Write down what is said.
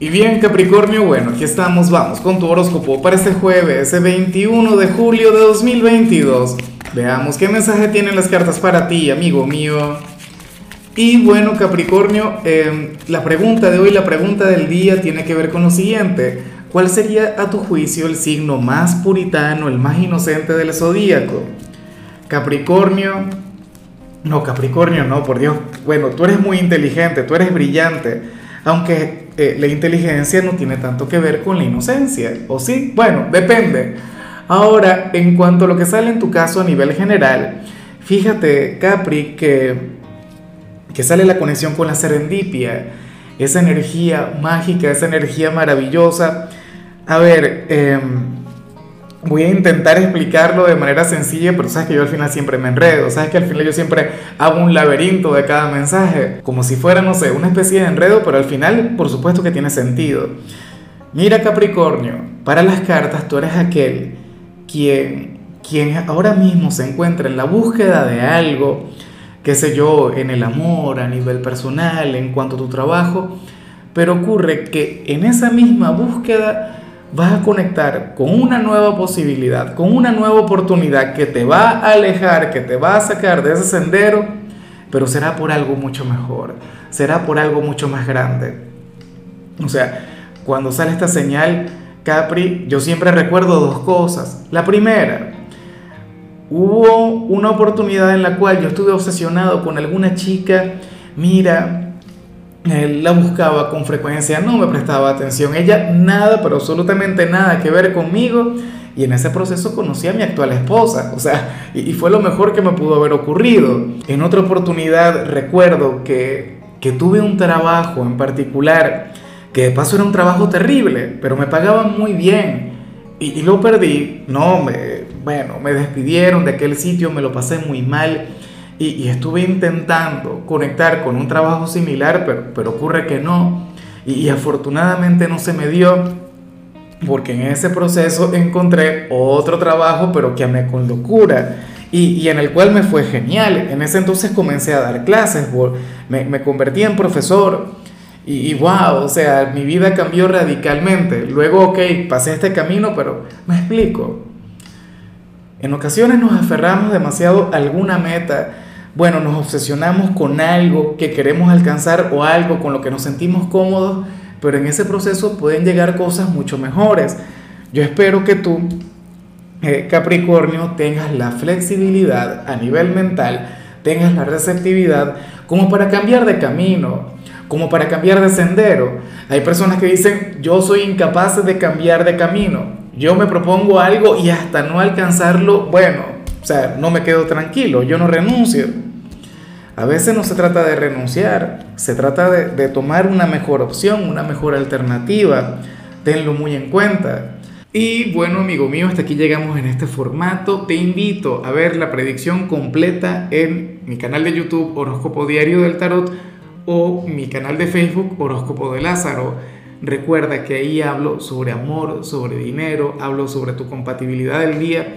Y bien Capricornio, bueno, aquí estamos, vamos con tu horóscopo para este jueves, el 21 de julio de 2022. Veamos qué mensaje tienen las cartas para ti, amigo mío. Y bueno Capricornio, em, la pregunta de hoy, la pregunta del día tiene que ver con lo siguiente. ¿Cuál sería a tu juicio el signo más puritano, el más inocente del zodíaco? Capricornio, no, Capricornio, no, por Dios. Bueno, tú eres muy inteligente, tú eres brillante, aunque eh, la inteligencia no tiene tanto que ver con la inocencia, ¿o sí? Bueno, depende. Ahora, en cuanto a lo que sale en tu caso a nivel general, fíjate, Capri, que, que sale la conexión con la serendipia, esa energía mágica, esa energía maravillosa. A ver, eh, voy a intentar explicarlo de manera sencilla, pero sabes que yo al final siempre me enredo, sabes que al final yo siempre hago un laberinto de cada mensaje, como si fuera, no sé, una especie de enredo, pero al final por supuesto que tiene sentido. Mira Capricornio, para las cartas tú eres aquel quien, quien ahora mismo se encuentra en la búsqueda de algo, qué sé yo, en el amor, a nivel personal, en cuanto a tu trabajo, pero ocurre que en esa misma búsqueda vas a conectar con una nueva posibilidad, con una nueva oportunidad que te va a alejar, que te va a sacar de ese sendero, pero será por algo mucho mejor, será por algo mucho más grande. O sea, cuando sale esta señal, Capri, yo siempre recuerdo dos cosas. La primera, hubo una oportunidad en la cual yo estuve obsesionado con alguna chica, mira, él la buscaba con frecuencia, no me prestaba atención. Ella nada, pero absolutamente nada que ver conmigo. Y en ese proceso conocí a mi actual esposa. O sea, y, fue lo mejor que me pudo haber ocurrido. En otra oportunidad recuerdo que, que tuve un trabajo en particular, que de paso era un trabajo terrible, pero me pagaban muy bien. Y, y lo perdí. No, me, bueno, me despidieron de aquel sitio, me lo pasé muy mal y, estuve intentando conectar con un trabajo similar, pero, pero ocurre que no. Y, afortunadamente no se me dio, porque en ese proceso encontré otro trabajo, pero que amé con locura. Y, y, en el cual me fue genial. En ese entonces comencé a dar clases, me, me convertí en profesor y, y, wow, o sea, mi vida cambió radicalmente. Luego, ok, pasé este camino, pero me explico. En ocasiones nos aferramos demasiado a alguna meta bueno, nos obsesionamos con algo que queremos alcanzar o algo con lo que nos sentimos cómodos, pero en ese proceso pueden llegar cosas mucho mejores. Yo espero que tú, eh, Capricornio, tengas la flexibilidad a nivel mental, tengas la receptividad como para cambiar de camino, como para cambiar de sendero. Hay personas que dicen, yo soy incapaz de cambiar de camino, yo me propongo algo y hasta no alcanzarlo, bueno, sea, no me quedo tranquilo, yo no renuncio. A veces no se trata de renunciar, se trata de, tomar una mejor opción, una mejor alternativa. Tenlo muy en cuenta. Y bueno, amigo mío, hasta aquí llegamos en este formato. Te invito a ver la predicción completa en mi canal de YouTube Horóscopo Diario del Tarot o mi canal de Facebook Horóscopo de Lázaro. Recuerda que ahí hablo sobre amor, sobre dinero, hablo sobre tu compatibilidad del día